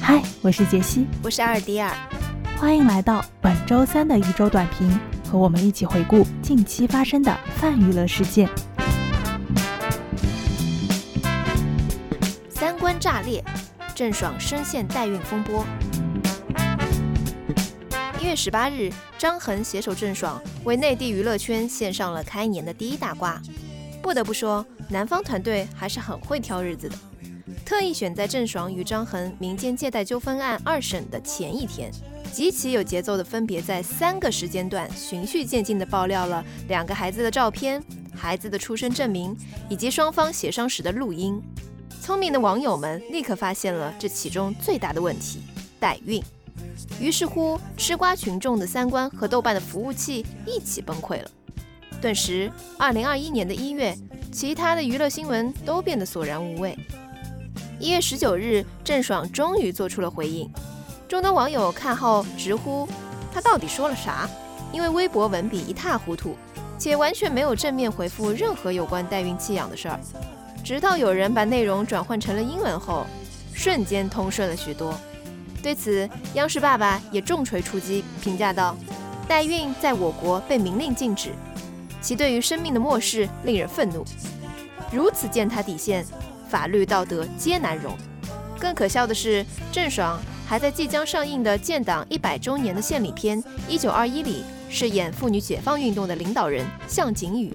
嗨，我是杰西，我是阿尔迪尔，欢迎来到本周三的一周短评，和我们一起回顾近期发生的泛娱乐事件。三观炸裂，郑爽深陷代孕风波。一月十八日，张恒携手郑爽，为内地娱乐圈献上了开年的第一大瓜。不得不说，南方团队还是很会挑日子的。特意选在郑爽与张恒民间借贷纠纷案二审的前一天，极其有节奏的分别在三个时间段循序渐进地爆料了两个孩子的照片、孩子的出生证明以及双方协商时的录音。聪明的网友们立刻发现了这其中最大的问题——代孕。于是乎，吃瓜群众的三观和豆瓣的服务器一起崩溃了。顿时，二零二一年的一月，其他的娱乐新闻都变得索然无味。一月十九日，郑爽终于做出了回应。众多网友看后直呼：“她到底说了啥？”因为微博文笔一塌糊涂，且完全没有正面回复任何有关代孕弃养的事儿。直到有人把内容转换成了英文后，瞬间通顺了许多。对此，央视爸爸也重锤出击，评价道：“代孕在我国被明令禁止，其对于生命的漠视令人愤怒。如此践踏底线。”法律道德皆难容。更可笑的是，郑爽还在即将上映的建党一百周年的献礼片《一九二一》里饰演妇女解放运动的领导人向景宇，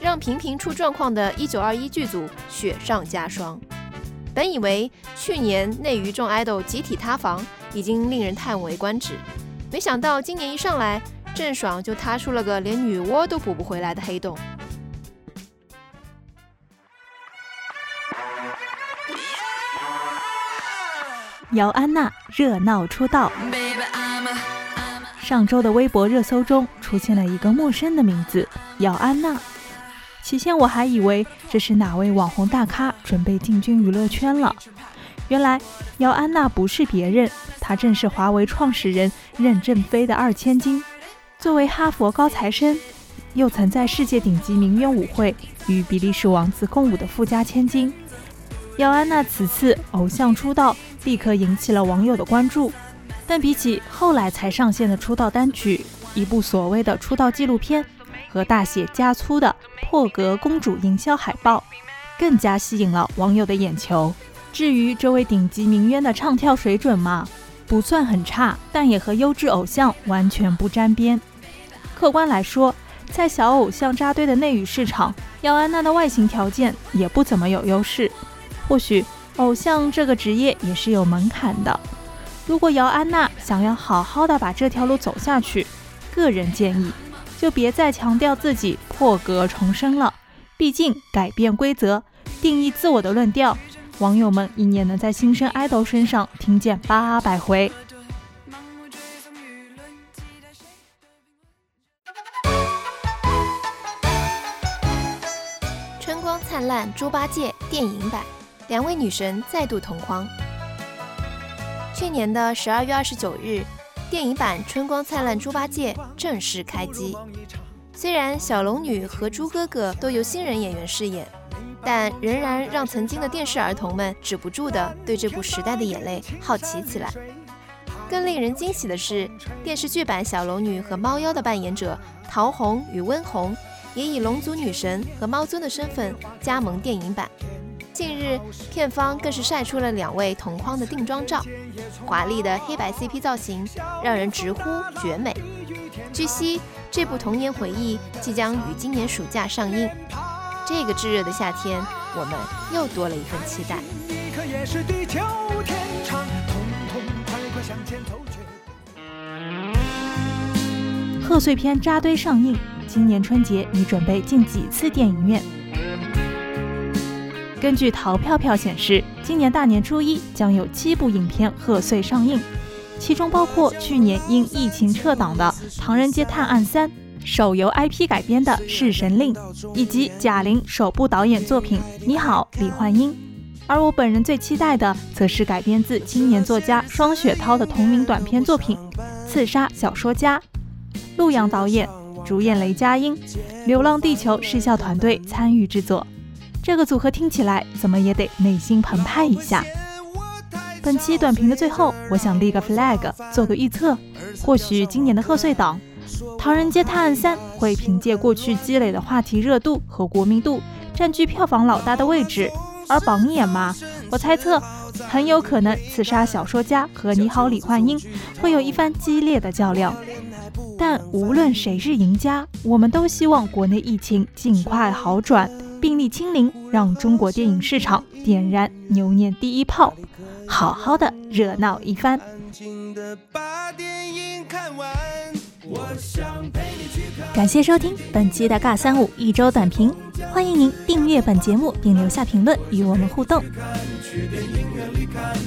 让频频出状况的一九二一剧组雪上加霜。本以为去年内娱众 idol 集体塌房已经令人叹为观止，没想到今年一上来，郑爽就塌出了个连女娲都补不回来的黑洞。姚安娜热闹出道。上周的微博热搜中出现了一个陌生的名字——姚安娜。起先我还以为这是哪位网红大咖准备进军娱乐圈了，原来姚安娜不是别人，她正是华为创始人任正非的二千金。作为哈佛高材生，又曾在世界顶级名媛舞会与比利时王子共舞的富家千金，姚安娜此次偶像出道。立刻引起了网友的关注，但比起后来才上线的出道单曲，一部所谓的出道纪录片和大写加粗的破格公主营销海报，更加吸引了网友的眼球。至于这位顶级名媛的唱跳水准嘛，不算很差，但也和优质偶像完全不沾边。客观来说，在小偶像扎堆的内娱市场，姚安娜的外形条件也不怎么有优势。或许。偶像这个职业也是有门槛的。如果姚安娜想要好好的把这条路走下去，个人建议就别再强调自己破格重生了。毕竟改变规则、定义自我的论调，网友们一年能在新生爱豆身上听见八百回。春光灿烂猪八戒电影版。两位女神再度同框。去年的十二月二十九日，电影版《春光灿烂猪八戒》正式开机。虽然小龙女和猪哥哥都由新人演员饰演，但仍然让曾经的电视儿童们止不住的对这部时代的眼泪好奇起来。更令人惊喜的是，电视剧版小龙女和猫妖的扮演者陶虹与温虹，也以龙族女神和猫尊的身份加盟电影版。近日，片方更是晒出了两位同框的定妆照，华丽的黑白 CP 造型让人直呼绝美。据悉，这部童年回忆即将于今年暑假上映。这个炙热的夏天，我们又多了一份期待。贺岁片扎堆上映，今年春节你准备进几次电影院？根据淘票票显示，今年大年初一将有七部影片贺岁上映，其中包括去年因疫情撤档的《唐人街探案三》，手游 IP 改编的《弑神令》，以及贾玲首部导演作品《你好，李焕英》。而我本人最期待的，则是改编自青年作家双雪涛的同名短篇作品《刺杀小说家》，陆阳导演，主演雷佳音，《流浪地球》视效团队参与制作。这个组合听起来怎么也得内心澎湃一下。本期短评的最后，我想立个 flag，做个预测。或许今年的贺岁档《唐人街探案三》会凭借过去积累的话题热度和国民度，占据票房老大的位置。而榜眼嘛，我猜测很有可能《刺杀小说家》和《你好，李焕英》会有一番激烈的较量。但无论谁是赢家，我们都希望国内疫情尽快好转，力清零，让中国电影市场点燃牛年第一炮，好好的热闹一番。感谢收听本期的尬三五一周短评，欢迎您订阅本节目并留下评论与我们互动。看，去电影院里看《